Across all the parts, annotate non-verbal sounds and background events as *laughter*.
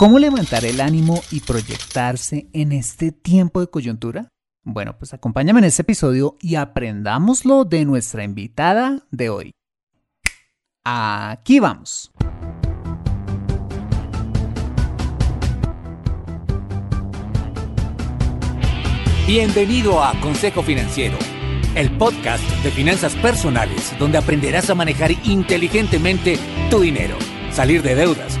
¿Cómo levantar el ánimo y proyectarse en este tiempo de coyuntura? Bueno, pues acompáñame en este episodio y aprendámoslo de nuestra invitada de hoy. Aquí vamos. Bienvenido a Consejo Financiero, el podcast de finanzas personales donde aprenderás a manejar inteligentemente tu dinero, salir de deudas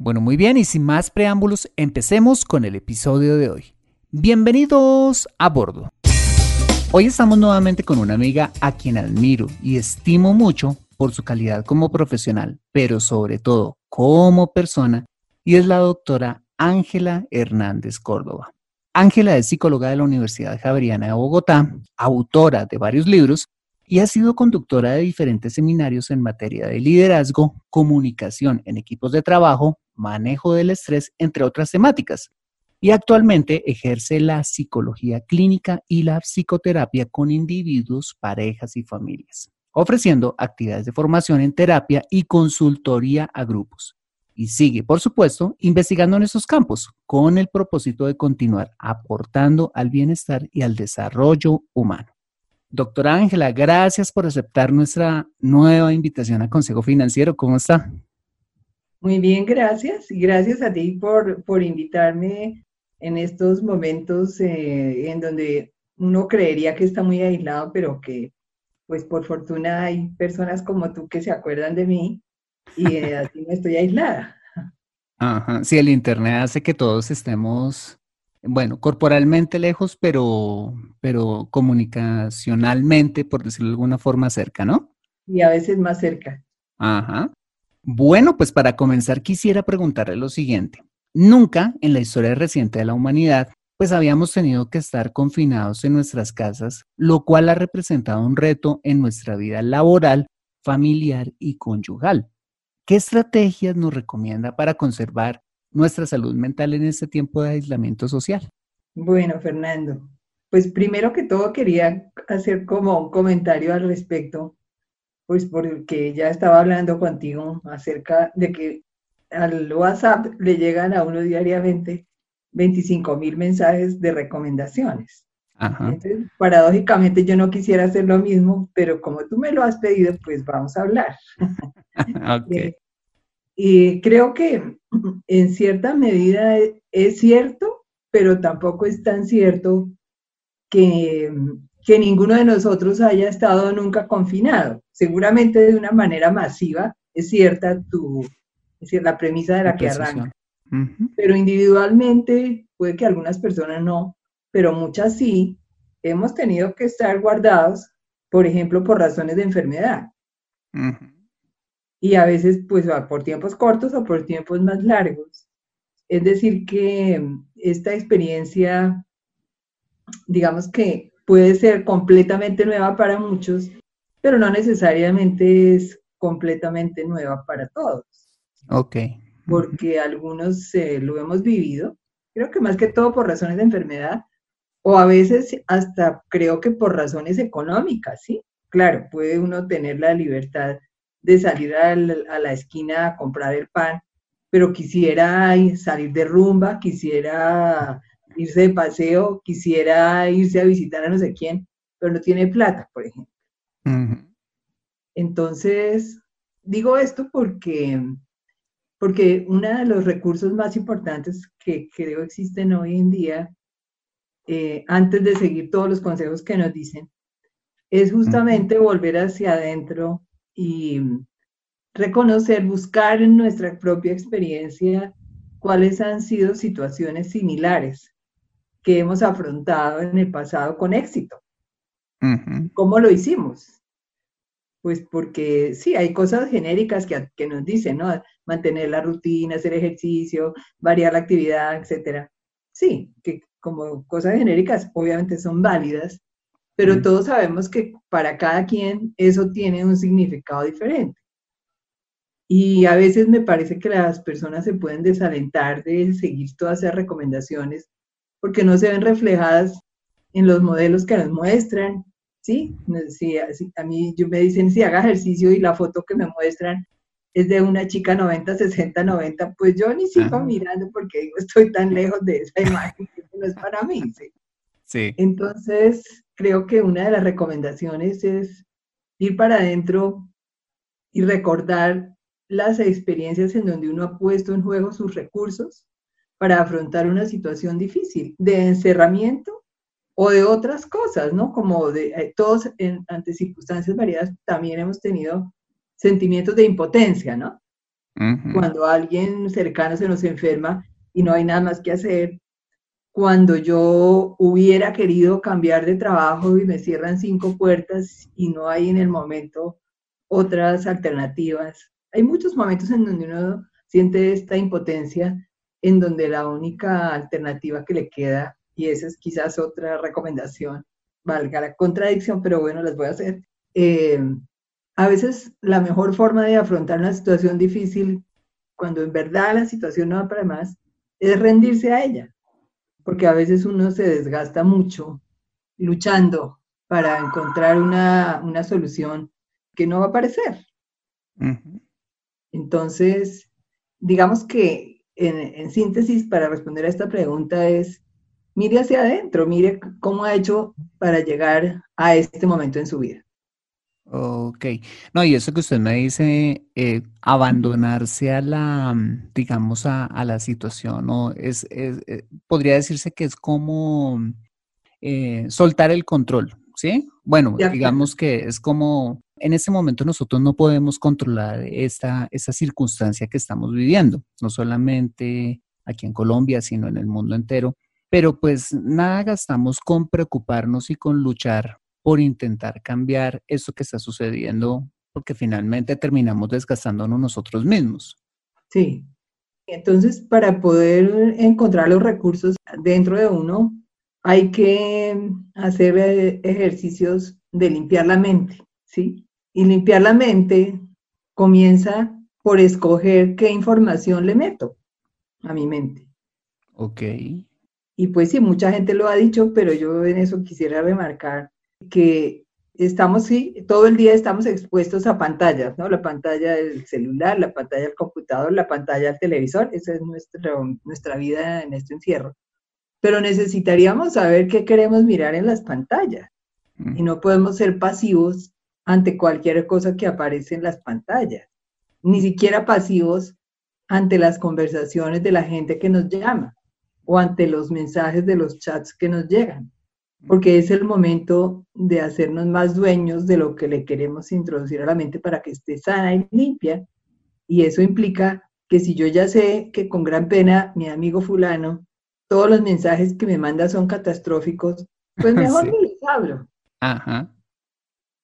Bueno, muy bien, y sin más preámbulos, empecemos con el episodio de hoy. Bienvenidos a bordo. Hoy estamos nuevamente con una amiga a quien admiro y estimo mucho por su calidad como profesional, pero sobre todo como persona, y es la doctora Ángela Hernández Córdoba. Ángela es psicóloga de la Universidad Javeriana de Bogotá, autora de varios libros y ha sido conductora de diferentes seminarios en materia de liderazgo, comunicación en equipos de trabajo, manejo del estrés, entre otras temáticas. Y actualmente ejerce la psicología clínica y la psicoterapia con individuos, parejas y familias, ofreciendo actividades de formación en terapia y consultoría a grupos. Y sigue, por supuesto, investigando en esos campos con el propósito de continuar aportando al bienestar y al desarrollo humano. Doctora Ángela, gracias por aceptar nuestra nueva invitación a Consejo Financiero. ¿Cómo está? Muy bien, gracias. Y gracias a ti por, por invitarme en estos momentos eh, en donde uno creería que está muy aislado, pero que pues por fortuna hay personas como tú que se acuerdan de mí y eh, así no estoy aislada. Ajá, sí, el Internet hace que todos estemos, bueno, corporalmente lejos, pero, pero comunicacionalmente, por decirlo de alguna forma, cerca, ¿no? Y a veces más cerca. Ajá. Bueno, pues para comenzar quisiera preguntarle lo siguiente. Nunca en la historia reciente de la humanidad, pues habíamos tenido que estar confinados en nuestras casas, lo cual ha representado un reto en nuestra vida laboral, familiar y conyugal. ¿Qué estrategias nos recomienda para conservar nuestra salud mental en este tiempo de aislamiento social? Bueno, Fernando, pues primero que todo quería hacer como un comentario al respecto pues porque ya estaba hablando contigo acerca de que al WhatsApp le llegan a uno diariamente 25 mil mensajes de recomendaciones. Entonces, paradójicamente yo no quisiera hacer lo mismo, pero como tú me lo has pedido, pues vamos a hablar. *laughs* okay. *laughs* Eh, y creo que en cierta medida es cierto, pero tampoco es tan cierto que que ninguno de nosotros haya estado nunca confinado. Seguramente de una manera masiva es cierta tu, es decir, la premisa de la que arranca. Pero individualmente puede que algunas personas no, pero muchas sí, hemos tenido que estar guardados, por ejemplo, por razones de enfermedad. Y a veces, pues, por tiempos cortos o por tiempos más largos. Es decir, que esta experiencia, digamos que puede ser completamente nueva para muchos, pero no necesariamente es completamente nueva para todos. Ok. Porque algunos eh, lo hemos vivido, creo que más que todo por razones de enfermedad, o a veces hasta creo que por razones económicas, ¿sí? Claro, puede uno tener la libertad de salir a la esquina a comprar el pan, pero quisiera salir de rumba, quisiera irse de paseo, quisiera irse a visitar a no sé quién, pero no tiene plata, por ejemplo. Entonces, digo esto porque, porque uno de los recursos más importantes que creo existen hoy en día, eh, antes de seguir todos los consejos que nos dicen, es justamente volver hacia adentro y reconocer, buscar en nuestra propia experiencia cuáles han sido situaciones similares que hemos afrontado en el pasado con éxito. ¿Cómo lo hicimos? Pues porque sí, hay cosas genéricas que, que, nos dicen, ¿no? Mantener la rutina, hacer ejercicio, variar la actividad, etcétera. Sí, que como cosas genéricas obviamente son válidas, pero todos sabemos que para cada quien eso tiene un significado diferente. Y a veces me parece que las personas se pueden desalentar de seguir todas esas recomendaciones porque no se ven reflejadas en los modelos que nos muestran, ¿sí? Si, a mí yo me dicen si haga ejercicio y la foto que me muestran es de una chica 90, 60, 90, pues yo ni sigo mirando porque digo, estoy tan lejos de esa imagen que no es para mí, ¿sí? Sí. Entonces, creo que una de las recomendaciones es ir para adentro y recordar las experiencias en donde uno ha puesto en juego sus recursos para afrontar una situación difícil, de encerramiento o de otras cosas, ¿no? Como de eh, todos ante circunstancias variadas también hemos tenido sentimientos de impotencia, ¿no? Cuando alguien cercano se nos enferma y no hay nada más que hacer, cuando yo hubiera querido cambiar de trabajo y me cierran cinco puertas y no hay en el momento otras alternativas. Hay muchos momentos en donde uno siente esta impotencia, en donde la única alternativa que le queda, y esa es quizás otra recomendación, valga la contradicción, pero bueno, las voy a hacer. Eh, a veces la mejor forma de afrontar una situación difícil, cuando en verdad la situación no va para más, es rendirse a ella porque a veces uno se desgasta mucho luchando para encontrar una, solución que no va a aparecer. Entonces, digamos que en, síntesis, para responder a esta pregunta es, mire hacia adentro, mire cómo ha hecho para llegar a este momento en su vida. Ok. No, y eso que usted me dice, eh, abandonarse a la, mm, digamos, a, la situación, ¿no? Es, eh, podría decirse que es como eh, soltar el control, ¿sí? Bueno, digamos que es como, en este momento nosotros no podemos controlar esta, esta circunstancia que estamos viviendo, no solamente aquí en Colombia, sino en el mundo entero. Pero pues nada gastamos con preocuparnos y con luchar por intentar cambiar eso que está sucediendo, porque finalmente terminamos desgastándonos nosotros mismos. Sí. Entonces, para poder encontrar los recursos dentro de uno, hay que hacer eh, ejercicios de limpiar la mente, ¿sí? Y limpiar la mente comienza por escoger qué información le meto a mi mente. Ok. Y pues sí, mucha gente lo ha dicho, pero yo en eso quisiera remarcar que estamos, sí, todo el día estamos expuestos a pantallas, ¿no? La pantalla del celular, la pantalla del computador, la pantalla del televisor, esa es nuestra vida en este encierro. Pero necesitaríamos saber qué queremos mirar en las pantallas y no podemos ser pasivos ante cualquier cosa que aparece en las pantallas, ni siquiera pasivos ante las conversaciones de la gente que nos llama o ante los mensajes de los chats que nos llegan porque es el momento de hacernos más dueños de lo que le queremos introducir a la mente para que esté sana y limpia. Y eso implica que si yo ya sé que con gran pena mi amigo fulano, todos los mensajes que me manda son catastróficos, pues *laughs* mejor no les hablo. Ajá.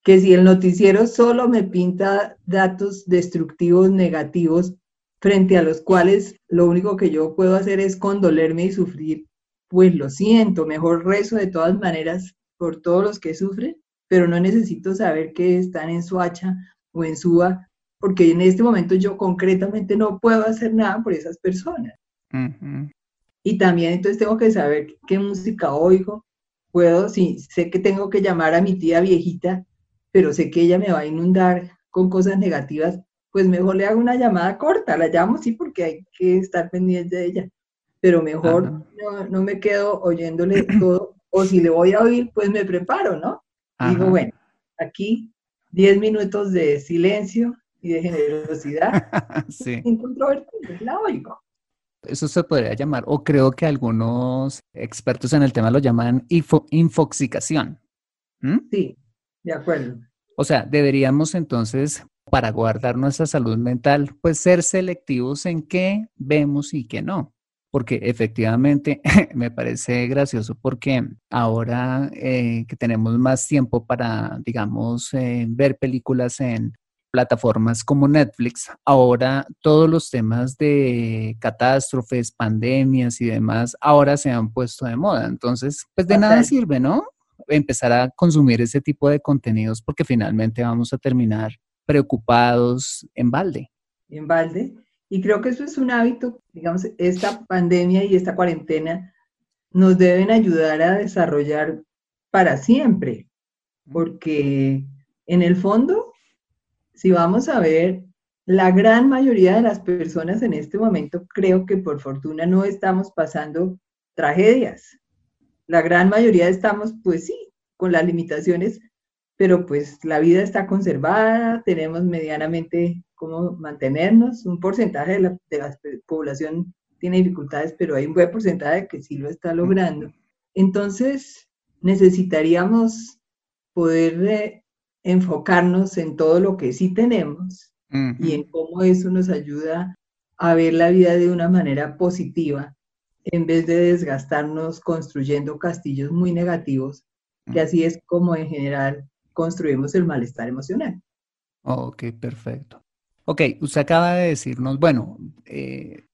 Que si el noticiero solo me pinta datos destructivos, negativos, frente a los cuales lo único que yo puedo hacer es condolerme y sufrir, pues lo siento, mejor rezo de todas maneras por todos los que sufren, pero no necesito saber que están en Suacha o en Suba, porque en este momento yo concretamente no puedo hacer nada por esas personas. Y también entonces tengo que saber qué música oigo. Puedo, sí, sé que tengo que llamar a mi tía viejita, pero sé que ella me va a inundar con cosas negativas, pues mejor le hago una llamada corta, la llamo sí porque hay que estar pendiente de ella, pero mejor no, no, me quedo oyéndole todo, o si le voy a oír, pues me preparo, ¿no? Digo, bueno, aquí 10 minutos de silencio y de generosidad, *laughs* sí. la oigo. Eso se podría llamar, o creo que algunos expertos en el tema lo llaman infoxicación. Sí, de acuerdo. O sea, deberíamos entonces, para guardar nuestra salud mental, pues ser selectivos en qué vemos y qué no. Porque efectivamente *laughs* me parece gracioso porque ahora eh, que tenemos más tiempo para, digamos, eh, ver películas en plataformas como Netflix, ahora todos los temas de catástrofes, pandemias y demás, ahora se han puesto de moda. Entonces, pues de nada sirve, ¿no? Empezar a consumir ese tipo de contenidos porque finalmente vamos a terminar preocupados en balde. En balde. Y creo que eso es un hábito, digamos, esta pandemia y esta cuarentena nos deben ayudar a desarrollar para siempre, porque en el fondo si vamos a ver, la gran mayoría de las personas en este momento creo que por fortuna no estamos pasando tragedias. La gran mayoría estamos, pues sí, con las limitaciones, pero pues la vida está conservada, tenemos medianamente cómo mantenernos, un porcentaje de la, población tiene dificultades, pero hay un buen porcentaje que sí lo está logrando. Entonces, necesitaríamos poder eh, enfocarnos en todo lo que sí tenemos y en cómo eso nos ayuda a ver la vida de una manera positiva en vez de desgastarnos construyendo castillos muy negativos, que así es como en general construimos el malestar emocional. Ok, perfecto. Ok, usted acaba de decirnos, bueno, eh,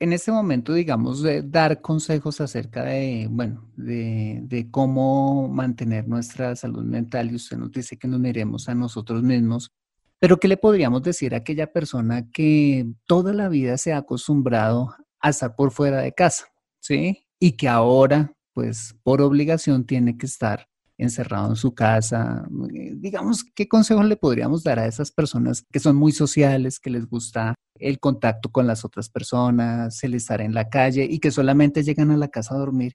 en este momento, digamos, de dar consejos acerca de, bueno, de, cómo mantener nuestra salud mental y usted nos dice que nos miremos a nosotros mismos, pero ¿qué le podríamos decir a aquella persona que toda la vida se ha acostumbrado a estar por fuera de casa, ¿sí? Y que ahora, pues, por obligación tiene que estar encerrado en su casa. Eh, digamos, ¿qué consejos le podríamos dar a esas personas que son muy sociales, que les gusta el contacto con las otras personas, el estar en la calle y que solamente llegan a la casa a dormir?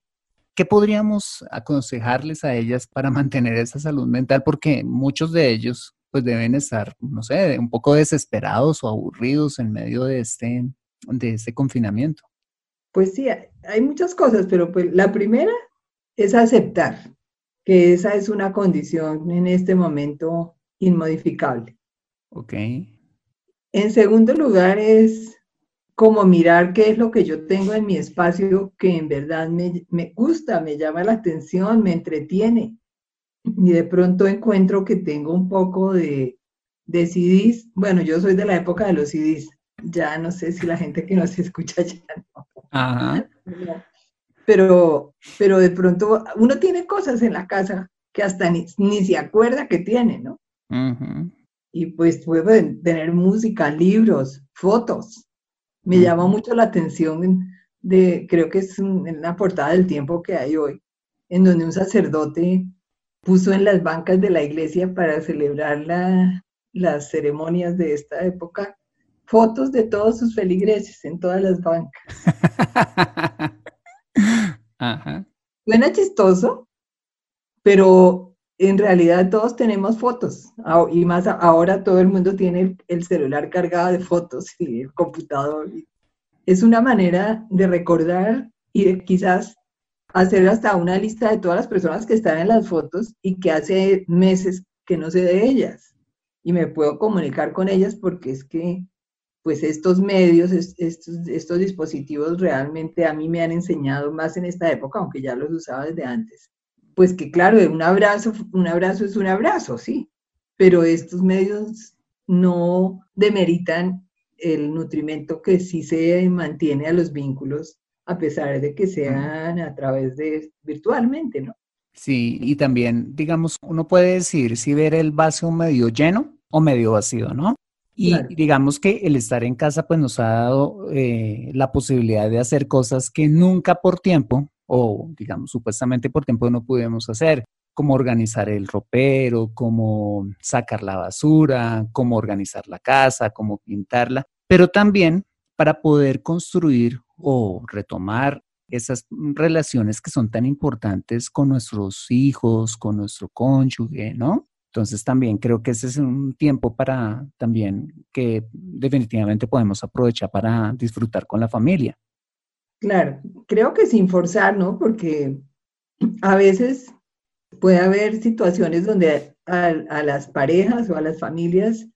¿Qué podríamos aconsejarles a ellas para *laughs* mantener esa salud mental? Porque muchos de ellos pues deben estar, no sé, un poco desesperados o aburridos en medio de este, de este confinamiento. Pues sí, hay muchas cosas, pero pues la primera es aceptar que esa es una condición en este momento inmodificable. Ok. En segundo lugar es como mirar qué es lo que yo tengo en mi espacio que en verdad me, me gusta, me llama la atención, me entretiene. Y de pronto encuentro que tengo un poco de, de CDs. Bueno, yo soy de la época de los CDs. Ya no sé si la gente que nos *laughs* escucha ya no. Ajá pero, pero de pronto uno tiene cosas en la casa que hasta ni, se acuerda que tiene, ¿no? Y pues puede tener música, libros, fotos. Me llama mucho la atención de, creo que es una portada del tiempo que hay hoy, en donde un sacerdote puso en las bancas de la iglesia para celebrar las ceremonias de esta época fotos de todos sus feligreses en todas las bancas. *laughs* Suena chistoso, pero en realidad todos tenemos fotos y más ahora todo el mundo tiene el celular cargado de fotos y el computador. Es una manera de recordar y quizás hacer hasta una lista de todas las personas que están en las fotos y que hace meses que no sé de ellas. Y me puedo comunicar con ellas porque es que pues estos medios, estos, estos dispositivos realmente a mí me han enseñado más en esta época, aunque ya los usaba desde antes. Pues que claro, un abrazo, un abrazo es un abrazo, sí, pero estos medios no demeritan el nutrimento que sí se mantiene a los vínculos, a pesar de que sean a través de virtualmente, ¿no? Sí, y también, digamos, uno puede decir si ver el vaso medio lleno o medio vacío, ¿no? Y digamos que el estar en casa pues nos ha dado eh, la posibilidad de hacer cosas que nunca por tiempo o digamos supuestamente por tiempo no pudimos hacer, como organizar el ropero, como sacar la basura, cómo organizar la casa, cómo pintarla, pero también para poder construir o retomar esas relaciones que son tan importantes con nuestros hijos, con nuestro cónyuge, ¿no? Entonces también creo que ese es un tiempo para también que definitivamente podemos aprovechar para disfrutar con la familia. Claro, creo que sin forzar, ¿no? Porque a veces puede haber situaciones donde a, las parejas o a las familias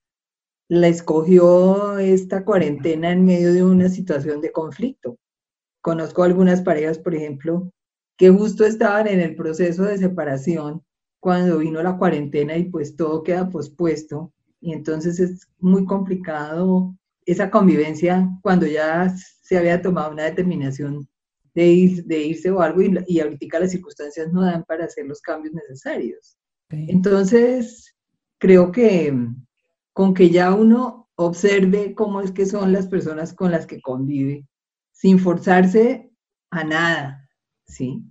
la escogió esta cuarentena en medio de una situación de conflicto. Conozco algunas parejas, por ejemplo, que justo estaban en el proceso de separación cuando vino la cuarentena y pues todo queda pospuesto y entonces es muy complicado esa convivencia cuando ya se había tomado una determinación de, de irse o algo y, y, ahorita las circunstancias no dan para hacer los cambios necesarios. Entonces, creo que con que ya uno observe cómo es que son las personas con las que convive, sin forzarse a nada, ¿sí?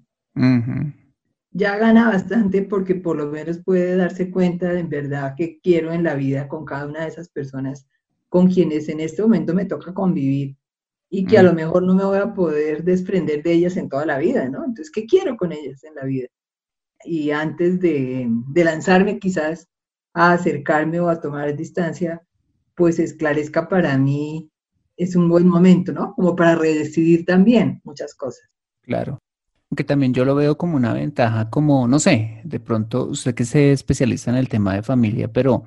Ya gana bastante porque por lo menos puede darse cuenta de en verdad que quiero en la vida con cada una de esas personas con quienes en este momento me toca convivir y que a lo mejor no me voy a poder desprender de ellas en toda la vida, ¿no? Entonces, ¿qué quiero con ellas en la vida? Y antes de, de lanzarme quizás a acercarme o a tomar distancia, pues esclarezca para mí, es un buen momento, ¿no? Como para redecidir también muchas cosas. Claro que también yo lo veo como una ventaja, como, no sé, de pronto usted que se especializa en el tema de familia, pero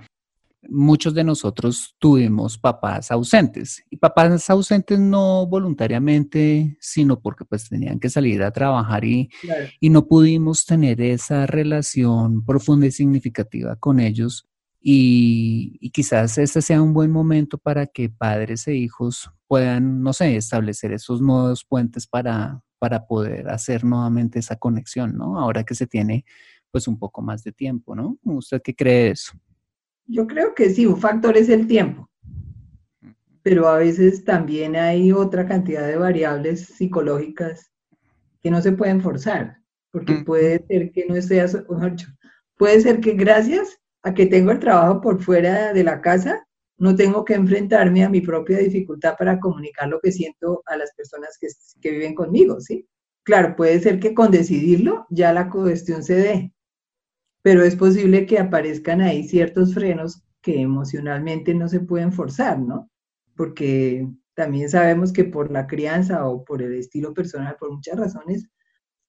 muchos de nosotros tuvimos papás ausentes y papás ausentes no voluntariamente, sino porque pues tenían que salir a trabajar y, y no pudimos tener esa relación profunda y significativa con ellos. Y, y, quizás este sea un buen momento para que padres e hijos puedan, no sé, establecer esos nuevos puentes para, para poder hacer nuevamente esa conexión, ¿no? Ahora que se tiene pues un poco más de tiempo, ¿no? ¿Usted qué cree eso? Yo creo que sí, un factor es el tiempo, pero a veces también hay otra cantidad de variables psicológicas que no se pueden forzar, porque puede ser que no sea, puede ser que gracias a que tengo el trabajo por fuera de la casa, no tengo que enfrentarme a mi propia dificultad para comunicar lo que siento a las personas que, que viven conmigo, ¿sí? Claro, puede ser que con decidirlo ya la cuestión se dé, pero es posible que aparezcan ahí ciertos frenos que emocionalmente no se pueden forzar, ¿no? Porque también sabemos que por la crianza o por el estilo personal, por muchas razones,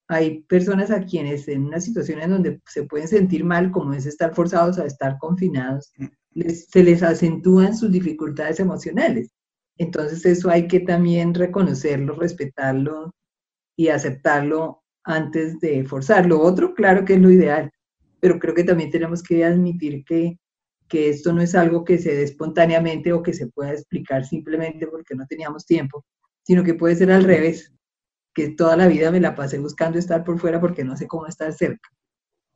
hay personas a quienes en una situación en donde se pueden sentir mal, como es estar forzados a estar confinados, se les acentúan sus dificultades emocionales. Entonces eso hay que también reconocerlo, respetarlo y aceptarlo antes de forzarlo. Otro, claro que es lo ideal, pero creo que también tenemos que admitir que, que esto no es algo que se dé espontáneamente o que se pueda explicar simplemente porque no teníamos tiempo, sino que puede ser al revés, que toda la vida me la pasé buscando estar por fuera porque no sé cómo estar cerca.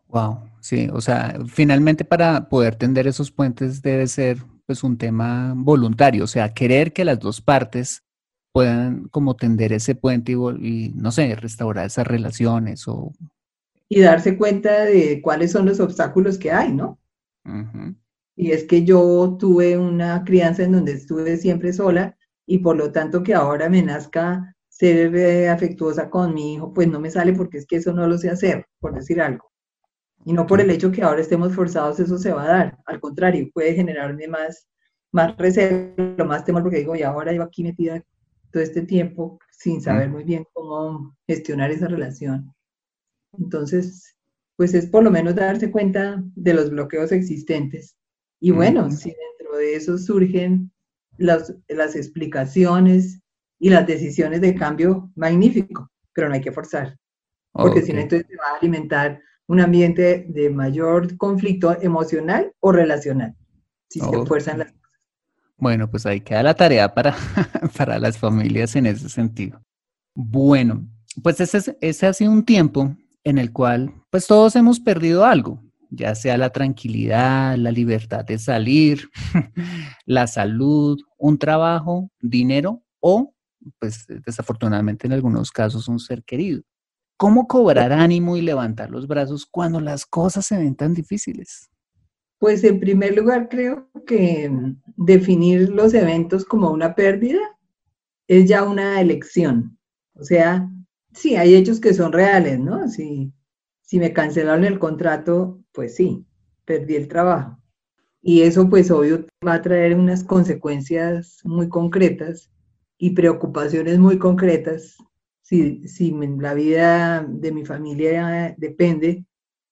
Wow, sí, o sea, finalmente para poder tender esos puentes debe ser pues un tema voluntario, o sea, querer que las dos partes puedan como tender ese puente y, no sé, restaurar esas relaciones o... Y darse cuenta de cuáles son los obstáculos que hay, ¿no? Y es que yo tuve una crianza en donde estuve siempre sola y por lo tanto que ahora me nazca ser eh, afectuosa con mi hijo, pues no me sale porque es que eso no lo sé hacer, por decir algo. Y no por el hecho que ahora estemos forzados, eso se va a dar. Al contrario, puede generarme más, más recelo, más temor, porque digo, y ahora yo aquí metida todo este tiempo sin saber muy bien cómo gestionar esa relación. Entonces, pues es por lo menos darse cuenta de los bloqueos existentes. Y bueno, si dentro de eso surgen las, las explicaciones y las decisiones de cambio, magnífico, pero no hay que forzar, porque si no, entonces se va a alimentar un ambiente de mayor conflicto emocional o relacional, si se fuerzan las cosas. Bueno, pues ahí queda la tarea para, *laughs* para las familias en ese sentido. Bueno, pues ese, ese ha sido un tiempo en el cual pues todos hemos perdido algo, ya sea la tranquilidad, la libertad de salir, *laughs* la salud, un trabajo, dinero o pues desafortunadamente en algunos casos un ser querido. ¿Cómo cobrar ánimo y levantar los brazos cuando las cosas se ven tan difíciles? Pues en primer lugar creo que definir los eventos como una pérdida es ya una elección. O sea, sí, hay hechos que son reales, ¿no? Si, si me cancelaron el contrato, pues sí, perdí el trabajo. Y eso pues obvio va a traer unas consecuencias muy concretas y preocupaciones muy concretas si, si la vida de mi familia depende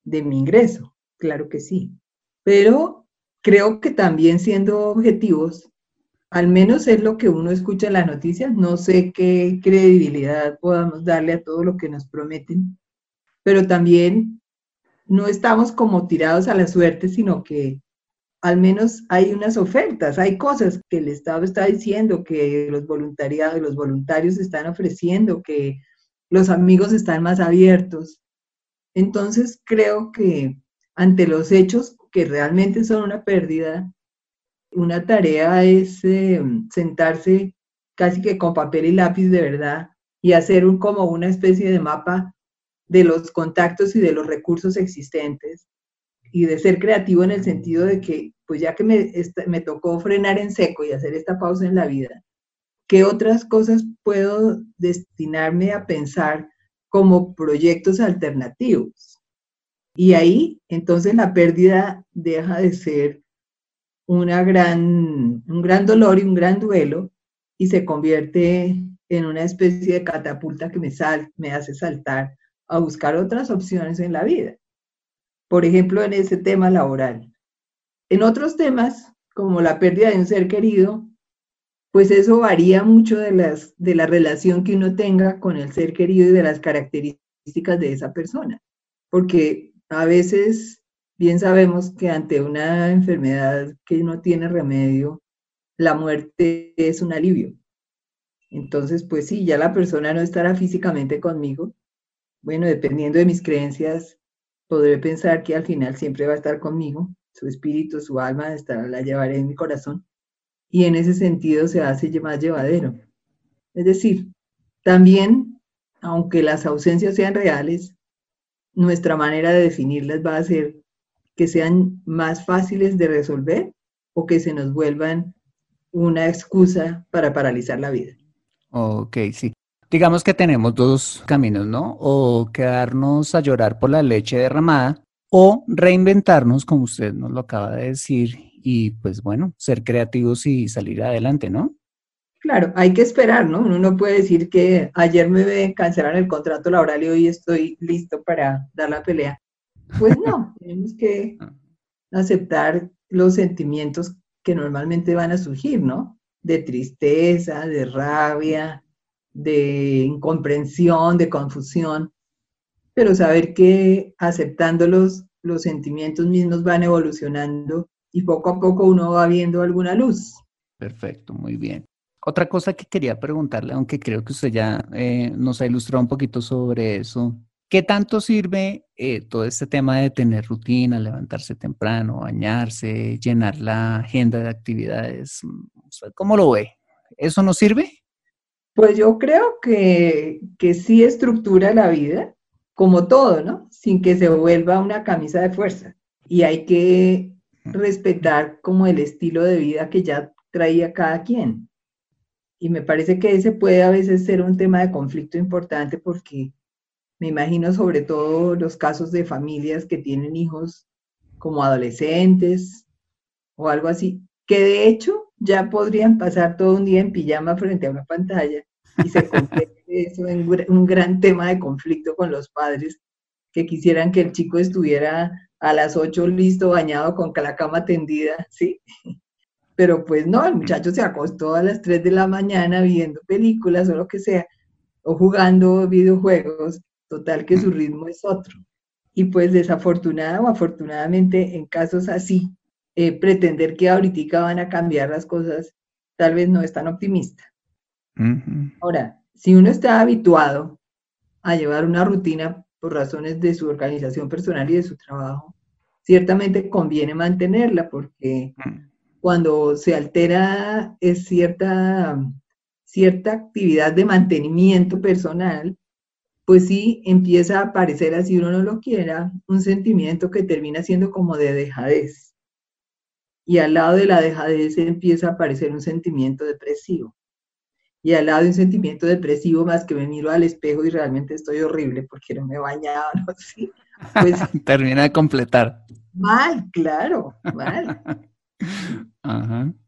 de mi ingreso, claro que sí. Pero creo que también siendo objetivos, al menos es lo que uno escucha en las noticias, no sé qué credibilidad podamos darle a todo lo que nos prometen, pero también no estamos como tirados a la suerte, sino que al menos hay unas ofertas, hay cosas que el Estado está diciendo, que los voluntariados, los voluntarios están ofreciendo, que los amigos están más abiertos. Entonces creo que ante los hechos que realmente son una pérdida, una tarea es eh, sentarse casi que con papel y lápiz de verdad y hacer un, como una especie de mapa de los contactos y de los recursos existentes y de ser creativo en el sentido de que, pues ya que me, me tocó frenar en seco y hacer esta pausa en la vida, ¿qué otras cosas puedo destinarme a pensar como proyectos alternativos? Y ahí, entonces, la pérdida deja de ser una gran, un gran dolor y un gran duelo y se convierte en una especie de catapulta que me, sal, me hace saltar a buscar otras opciones en la vida por ejemplo, en ese tema laboral. En otros temas, como la pérdida de un ser querido, pues eso varía mucho de, las, de la relación que uno tenga con el ser querido y de las características de esa persona. Porque a veces bien sabemos que ante una enfermedad que no tiene remedio, la muerte es un alivio. Entonces, pues sí, ya la persona no estará físicamente conmigo. Bueno, dependiendo de mis creencias, podré pensar que al final siempre va a estar conmigo, su espíritu, su alma, estará, la llevaré en mi corazón, y en ese sentido se hace más llevadero. Es decir, también, aunque las ausencias sean reales, nuestra manera de definirlas va a ser que sean más fáciles de resolver o que se nos vuelvan una excusa para paralizar la vida. Ok, sí. Digamos que tenemos dos caminos, ¿no? O quedarnos a llorar por la leche derramada o reinventarnos, como usted nos lo acaba de decir, y pues bueno, ser creativos y salir adelante, ¿no? Claro, hay que esperar, ¿no? Uno no puede decir que ayer me cancelaron el contrato laboral y hoy estoy listo para dar la pelea. Pues no, *laughs* tenemos que aceptar los sentimientos que normalmente van a surgir, ¿no? De tristeza, de rabia, de incomprensión, de confusión, pero saber que aceptándolos, los sentimientos mismos van evolucionando y poco a poco uno va viendo alguna luz. Perfecto, muy bien. Otra cosa que quería preguntarle, aunque creo que usted ya eh, nos ha ilustrado un poquito sobre eso, ¿qué tanto sirve eh, todo este tema de tener rutina, levantarse temprano, bañarse, llenar la agenda de actividades? ¿Cómo lo ve? ¿Eso no sirve? Pues yo creo que, que sí estructura la vida, como todo, ¿no? Sin que se vuelva una camisa de fuerza. Y hay que respetar como el estilo de vida que ya traía cada quien. Y me parece que ese puede a veces ser un tema de conflicto importante porque me imagino sobre todo los casos de familias que tienen hijos como adolescentes o algo así, que de hecho ya podrían pasar todo un día en pijama frente a una pantalla y se convierte *laughs* eso en un gran tema de conflicto con los padres que quisieran que el chico estuviera a las 8 listo, bañado, con la cama tendida, ¿sí? *laughs* Pero pues no, el muchacho se acostó a las 3 de la mañana viendo películas o lo que sea, o jugando videojuegos, total que su ritmo es otro. Y pues desafortunada o afortunadamente en casos así, eh, pretender que ahorita van a cambiar las cosas tal vez no es tan optimista. Ahora, si uno está habituado a llevar una rutina por razones de su organización personal y de su trabajo, ciertamente conviene mantenerla porque mm. cuando se altera es cierta, cierta actividad de mantenimiento personal, pues sí empieza a aparecer, así uno no lo quiera, un sentimiento que termina siendo como de dejadez. Y al lado de la dejadez empieza a aparecer un sentimiento depresivo. Y al lado de un sentimiento depresivo, más que me miro al espejo y realmente estoy horrible porque no me he bañado, *laughs* pues, *laughs* termina de completar. Mal, claro, mal. *laughs*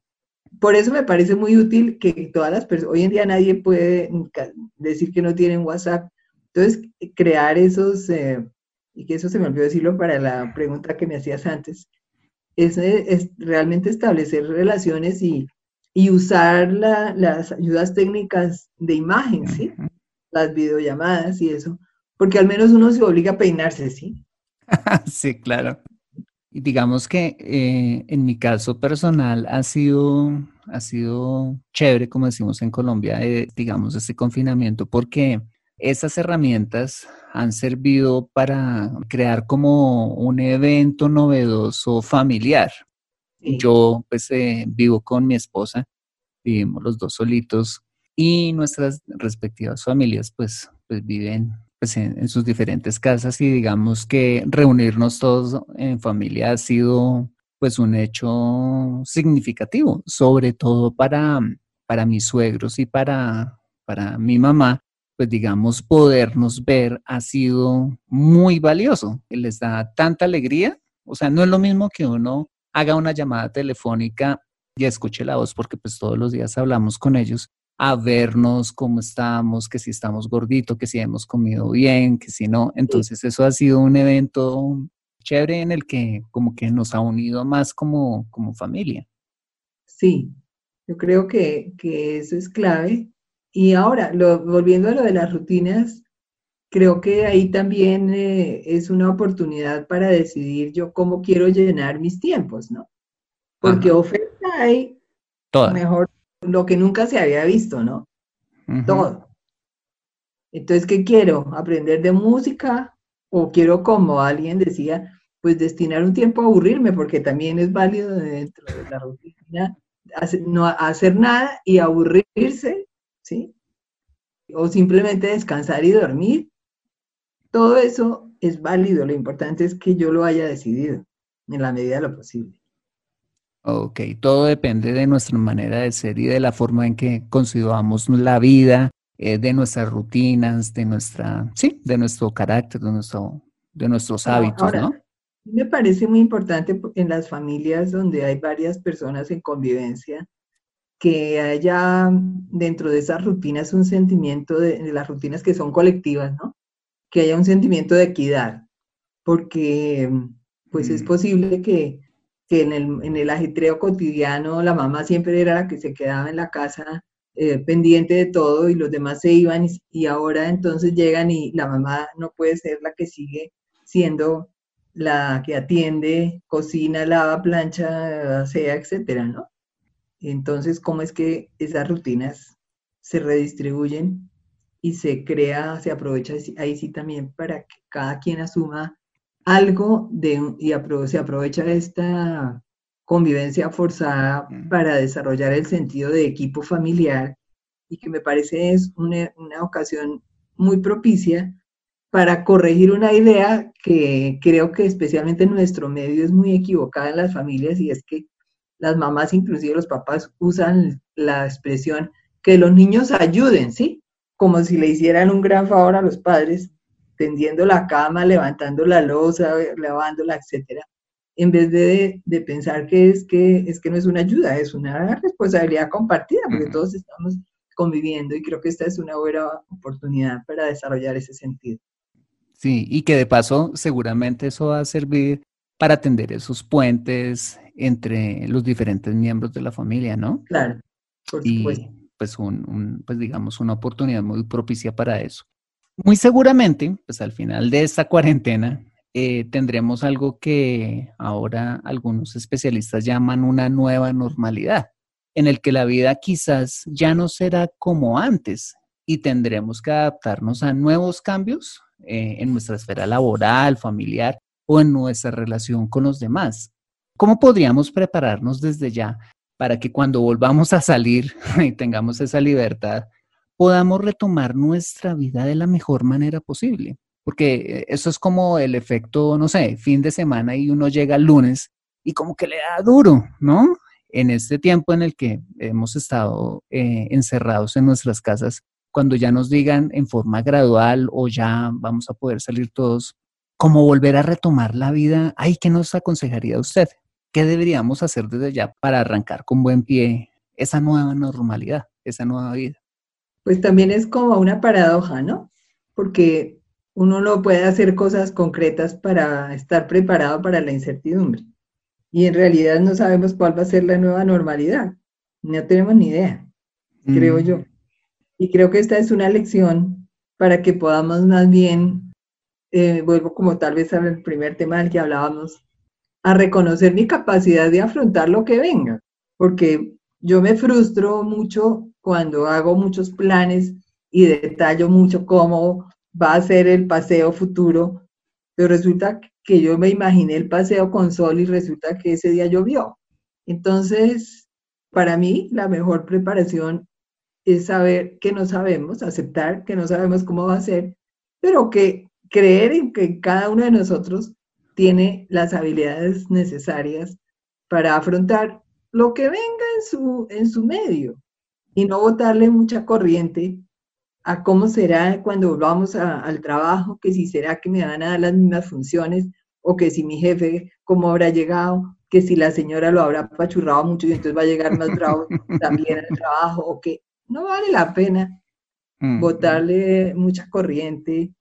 Por eso me parece muy útil que todas las personas, hoy en día nadie puede decir que no tienen WhatsApp, entonces crear esos, eh, y que eso se me olvidó decirlo para la pregunta que me hacías antes, es, es realmente establecer relaciones y, y usar las ayudas técnicas de imagen, ¿sí? Las videollamadas y eso, porque al menos uno se obliga a peinarse, ¿sí? *laughs* sí, claro. Y digamos que eh, en mi caso personal ha sido, ha sido chévere, como decimos en Colombia, eh, digamos, este confinamiento, porque esas herramientas han servido para crear como un evento novedoso familiar. Yo pues eh, vivo con mi esposa, vivimos los dos solitos y nuestras respectivas familias pues, pues viven pues, en, sus diferentes casas y digamos que reunirnos todos en familia ha sido pues un hecho significativo, sobre todo para, para mis suegros y para, para mi mamá, pues digamos, podernos ver ha sido muy valioso. Les da tanta alegría. O sea, no es lo mismo que uno haga una llamada telefónica y escuche la voz, porque pues todos los días hablamos con ellos, a vernos cómo estamos, que si estamos gorditos, que si hemos comido bien, que si no. Entonces eso ha sido un evento chévere en el que como que nos ha unido más como, como familia. Sí, yo creo que, que eso es clave y ahora, lo, volviendo a lo de las rutinas, creo que ahí también eh, es una oportunidad para decidir yo cómo quiero llenar mis tiempos, ¿no? Porque oferta hay, mejor, lo que nunca se había visto, ¿no? Todo. Entonces, ¿qué quiero? ¿Aprender de música? ¿O quiero, como alguien decía, pues destinar un tiempo a aburrirme? Porque también es válido dentro de la rutina no hacer nada y aburrirse ¿sí? O simplemente descansar y dormir. Todo eso es válido, lo importante es que yo lo haya decidido en la medida de lo posible. Ok, todo depende de nuestra manera de ser y de la forma en que consideramos la vida, eh, de nuestras rutinas, de nuestra, sí, de nuestro carácter, de, nuestro, de nuestros hábitos, ¿no? Me parece muy importante en las familias donde hay varias personas en convivencia, que haya dentro de esas rutinas un sentimiento de, las rutinas que son colectivas, ¿no? Que haya un sentimiento de equidad, porque pues es mm. posible que, en, el, ajetreo cotidiano la mamá siempre era la que se quedaba en la casa eh, pendiente de todo y los demás se iban y, y, ahora entonces llegan y la mamá no puede ser la que sigue siendo la que atiende, cocina, lava, plancha, sea, etcétera, ¿no? Entonces, ¿cómo es que esas rutinas se redistribuyen y se crea, se aprovecha ahí sí también para que cada quien asuma algo de, y se aprovecha esta convivencia forzada para desarrollar el sentido de equipo familiar y que me parece es una, una ocasión muy propicia para corregir una idea que creo que especialmente en nuestro medio es muy equivocada en las familias y es que las mamás, inclusive los papás, usan la expresión que los niños ayuden, ¿sí? Como si le hicieran un gran favor a los padres, tendiendo la cama, levantando la losa, lavándola, etcétera, en vez de, pensar que es, que es que no es una ayuda, es una responsabilidad compartida, porque todos estamos conviviendo y creo que esta es una buena oportunidad para desarrollar ese sentido. Sí, y que de paso seguramente eso va a servir para atender esos puentes entre los diferentes miembros de la familia, ¿no? Claro, por supuesto. Y pues, un, pues digamos, una oportunidad muy propicia para eso. Muy seguramente, pues al final de esta cuarentena, eh, tendremos algo que ahora algunos especialistas llaman una nueva normalidad, en el que la vida quizás ya no será como antes y tendremos que adaptarnos a nuevos cambios eh, en nuestra esfera laboral, familiar o en nuestra relación con los demás. ¿Cómo podríamos prepararnos desde ya para que cuando volvamos a salir *laughs* y tengamos esa libertad, podamos retomar nuestra vida de la mejor manera posible? porque eh, eso es como el efecto, no sé, fin de semana y uno llega el lunes y como que le da duro, ¿no? En este tiempo en el que hemos estado eh, encerrados en nuestras casas, cuando ya nos digan en forma gradual o ya vamos a poder salir todos, ¿cómo volver a retomar la vida? Ay, ¿qué nos aconsejaría usted? ¿Qué deberíamos hacer desde ya para arrancar con buen pie esa nueva normalidad, esa nueva vida? Pues también es como una paradoja, ¿no? Porque uno no puede hacer cosas concretas para estar preparado para la incertidumbre. Y en realidad no sabemos cuál va a ser la nueva normalidad. No tenemos ni idea, creo yo. Mm. Y creo que esta es una lección para que podamos más bien, eh, vuelvo como tal vez al primer tema del que hablábamos, a reconocer mi capacidad de afrontar lo que venga. Porque yo me frustro mucho cuando hago muchos planes y detallo mucho cómo va a ser el paseo futuro, pero resulta que yo me imaginé el paseo con sol y resulta que ese día llovió. Entonces, para mí, la mejor preparación es saber que no sabemos, aceptar que no sabemos cómo va a ser, pero que creer en que cada uno de nosotros tiene las habilidades necesarias para afrontar lo que venga en su, en su medio y no botarle mucha corriente a cómo será cuando volvamos al trabajo, que si será que me van a dar las mismas funciones o que si mi jefe, cómo habrá llegado, que si la señora lo habrá pachurrado mucho y entonces va a llegar más bravo *laughs* también al trabajo, o que no vale la pena mm, botarle mucha corriente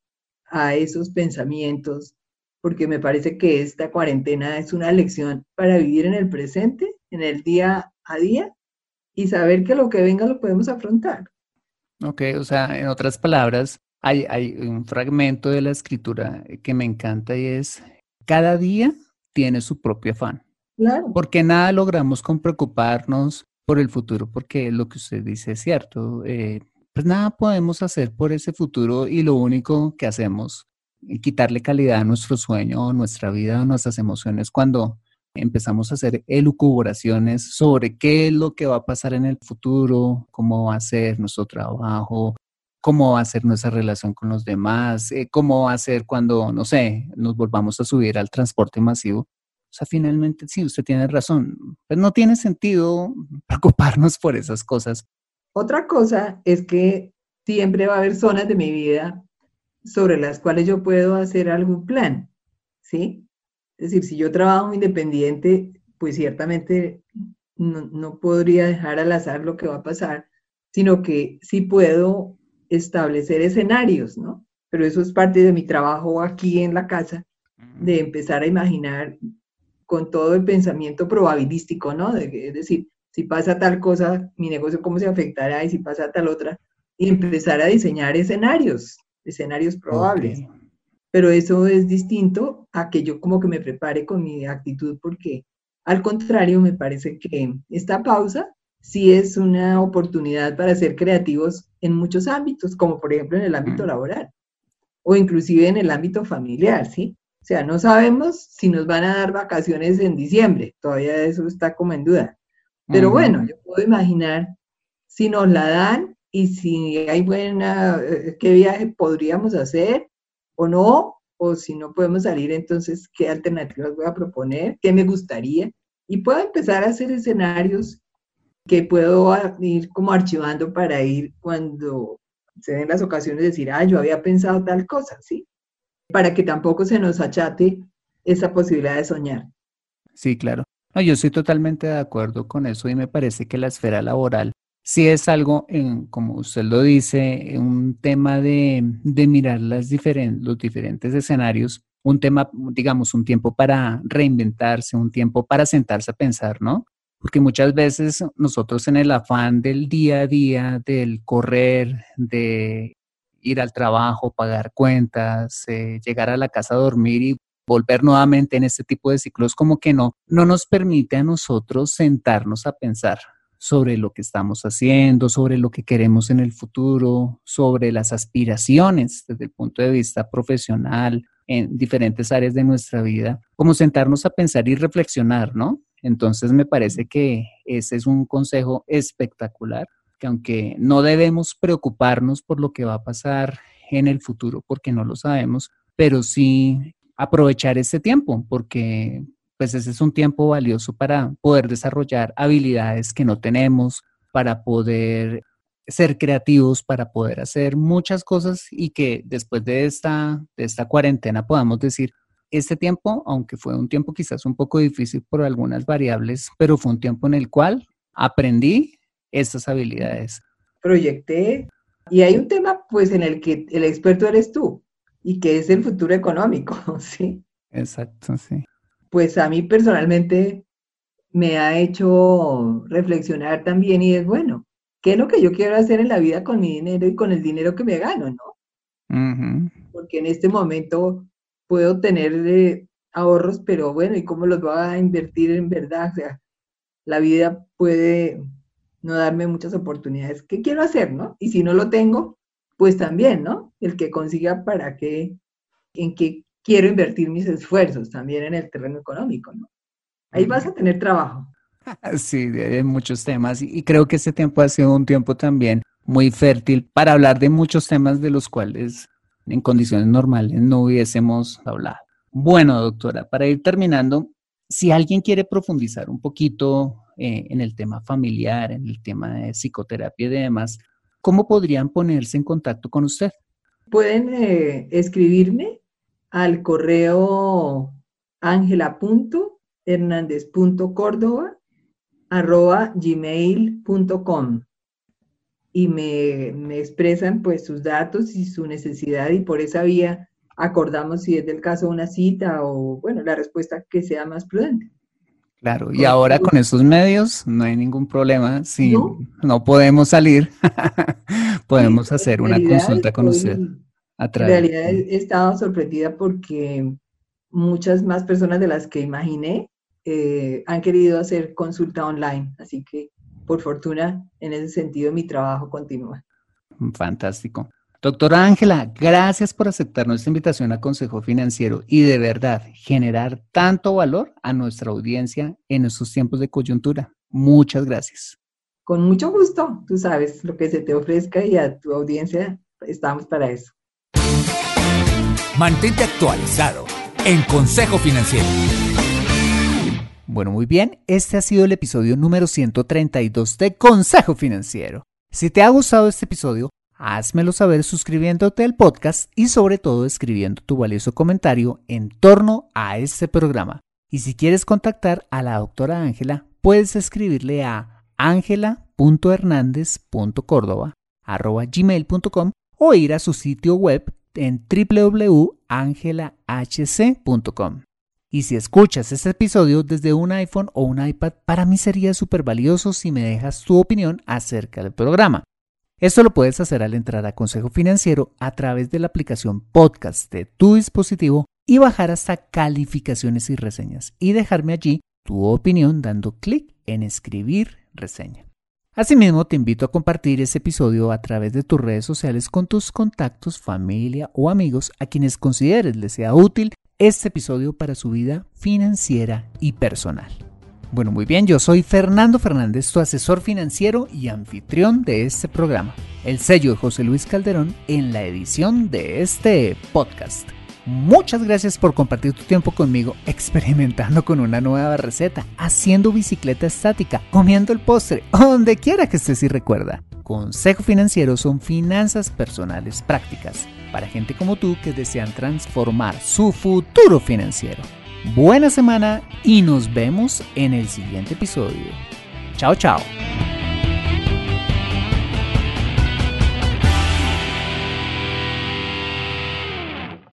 a esos pensamientos, porque me parece que esta cuarentena es una lección para vivir en el presente, en el día a día, y saber que lo que venga lo podemos afrontar. Ok, o sea, en otras palabras, hay, hay un fragmento de la escritura que me encanta y es, cada día tiene su propio afán. Claro. Porque nada logramos con preocuparnos por el futuro, porque lo que usted dice es cierto. Eh, pues nada podemos hacer por ese futuro y lo único que hacemos es quitarle calidad a nuestro sueño, nuestra vida, a nuestras emociones cuando empezamos a hacer elucubraciones sobre qué es lo que va a pasar en el futuro, cómo va a ser nuestro trabajo, cómo va a ser nuestra relación con los demás, eh, cómo va a ser cuando, no sé, nos volvamos a subir al transporte masivo. O sea, finalmente, sí, usted tiene razón. Pues no tiene sentido preocuparnos por esas cosas. Otra cosa es que siempre va a haber zonas de mi vida sobre las cuales yo puedo hacer algún plan, ¿sí? Es decir, si yo trabajo independiente, pues ciertamente no, podría dejar al azar lo que va a pasar, sino que sí puedo establecer escenarios, ¿no? Pero eso es parte de mi trabajo aquí en la casa, de empezar a imaginar con todo el pensamiento probabilístico, ¿no? es decir, si pasa tal cosa, mi negocio cómo se afectará y si pasa tal otra, y empezar a diseñar escenarios, escenarios probables pero eso es distinto a que yo como que me prepare con mi actitud porque al contrario me parece que esta pausa sí es una oportunidad para ser creativos en muchos ámbitos, como por ejemplo en el ámbito laboral o inclusive en el ámbito familiar, ¿sí? O sea, no sabemos si nos van a dar vacaciones en diciembre, todavía eso está como en duda. Pero bueno, yo puedo imaginar si nos la dan y si hay buena, eh, qué viaje podríamos hacer o no, o si no podemos salir, entonces, ¿qué alternativas voy a proponer? ¿Qué me gustaría? Y puedo empezar a hacer escenarios que puedo ir como archivando para ir cuando se den las ocasiones de decir, ah, yo había pensado tal cosa, ¿sí? Para que tampoco se nos achate esa posibilidad de soñar. Sí, claro. No, yo estoy totalmente de acuerdo con eso y me parece que la esfera laboral sí es algo, como usted lo dice, un tema de, mirar las los diferentes escenarios, un tema, digamos, un tiempo para reinventarse, un tiempo para sentarse a pensar, ¿no? Porque muchas veces nosotros en el afán del día a día, del correr, de ir al trabajo, pagar cuentas, eh, llegar a la casa a dormir y volver nuevamente en este tipo de ciclos como que no, no nos permite a nosotros sentarnos a pensar sobre lo que estamos haciendo, sobre lo que queremos en el futuro, sobre las aspiraciones desde el punto de vista profesional en diferentes áreas de nuestra vida, como sentarnos a pensar y reflexionar, ¿no? Entonces me parece que ese es un consejo espectacular, que aunque no debemos preocuparnos por lo que va a pasar en el futuro, porque no lo sabemos, pero sí aprovechar ese tiempo, porque pues ese es un tiempo valioso para poder desarrollar habilidades que no tenemos, para poder ser creativos, para poder hacer muchas cosas y que después de esta, de esta cuarentena podamos decir, este tiempo, aunque fue un tiempo quizás un poco difícil por algunas variables, pero fue un tiempo en el cual aprendí estas habilidades. Proyecté. Y hay un tema pues en el que el experto eres tú y que es el futuro económico, *laughs* ¿sí? Exacto, sí pues a mí personalmente me ha hecho reflexionar también y es bueno, ¿qué es lo que yo quiero hacer en la vida con mi dinero y con el dinero que me gano, no? Porque en este momento puedo tener eh, ahorros, pero bueno, ¿y cómo los voy a invertir en verdad? O sea, la vida puede no darme muchas oportunidades. ¿Qué quiero hacer, no? Y si no lo tengo, pues también, ¿no? El que consiga para qué, en qué quiero invertir mis esfuerzos también en el terreno económico, ¿no? Ahí vas a tener trabajo. *laughs* Sí, hay muchos temas y creo que este tiempo ha sido un tiempo también muy fértil para hablar de muchos temas de los cuales en condiciones normales no hubiésemos hablado. Bueno, doctora, para ir terminando, si alguien quiere profundizar un poquito eh, en el tema familiar, en el tema de psicoterapia y demás, ¿cómo podrían ponerse en contacto con usted? Pueden eh, escribirme al correo angela.hernandez.córdoba arroba gmail.com y me, me, expresan pues sus datos y su necesidad y por esa vía acordamos si es del caso una cita o bueno, la respuesta que sea más prudente. Claro, y ahora con esos medios no hay ningún problema. Si no, podemos salir, *laughs* podemos hacer una consulta con usted. En realidad he, estado sorprendida porque muchas más personas de las que imaginé eh, han querido hacer consulta online, así que por fortuna en ese sentido mi trabajo continúa. Fantástico. Doctora Ángela, gracias por aceptar nuestra invitación a Consejo Financiero y de verdad generar tanto valor a nuestra audiencia en estos tiempos de coyuntura. Muchas gracias. Con mucho gusto, tú sabes lo que se te ofrezca y a tu audiencia estamos para eso. Mantente actualizado en Consejo Financiero. Bueno, muy bien, este ha sido el episodio número 132 de Consejo Financiero. Si te ha gustado este episodio, házmelo saber suscribiéndote al podcast y sobre todo escribiendo tu valioso comentario en torno a este programa. Y si quieres contactar a la doctora Ángela, puedes escribirle a angela.hernandez.córdoba.gmail.com o ir a su sitio web en www.angelahc.com. Y si escuchas este episodio desde un iPhone o un iPad, para mí sería súper valioso si me dejas tu opinión acerca del programa. Esto lo puedes hacer al entrar a Consejo Financiero a través de la aplicación podcast de tu dispositivo y bajar hasta calificaciones y reseñas y dejarme allí tu opinión dando clic en escribir reseña. Asimismo, te invito a compartir ese episodio a través de tus redes sociales con tus contactos, familia o amigos a quienes consideres les sea útil este episodio para su vida financiera y personal. Bueno, muy bien, yo soy Fernando Fernández, tu asesor financiero y anfitrión de este programa. El sello de José Luis Calderón en la edición de este podcast. Muchas gracias por compartir tu tiempo conmigo experimentando con una nueva receta, haciendo bicicleta estática, comiendo el postre, donde quiera que estés y recuerda. Consejo Financiero son finanzas personales prácticas para gente como tú que desean transformar su futuro financiero. Buena semana y nos vemos en el siguiente episodio. Chao, chao.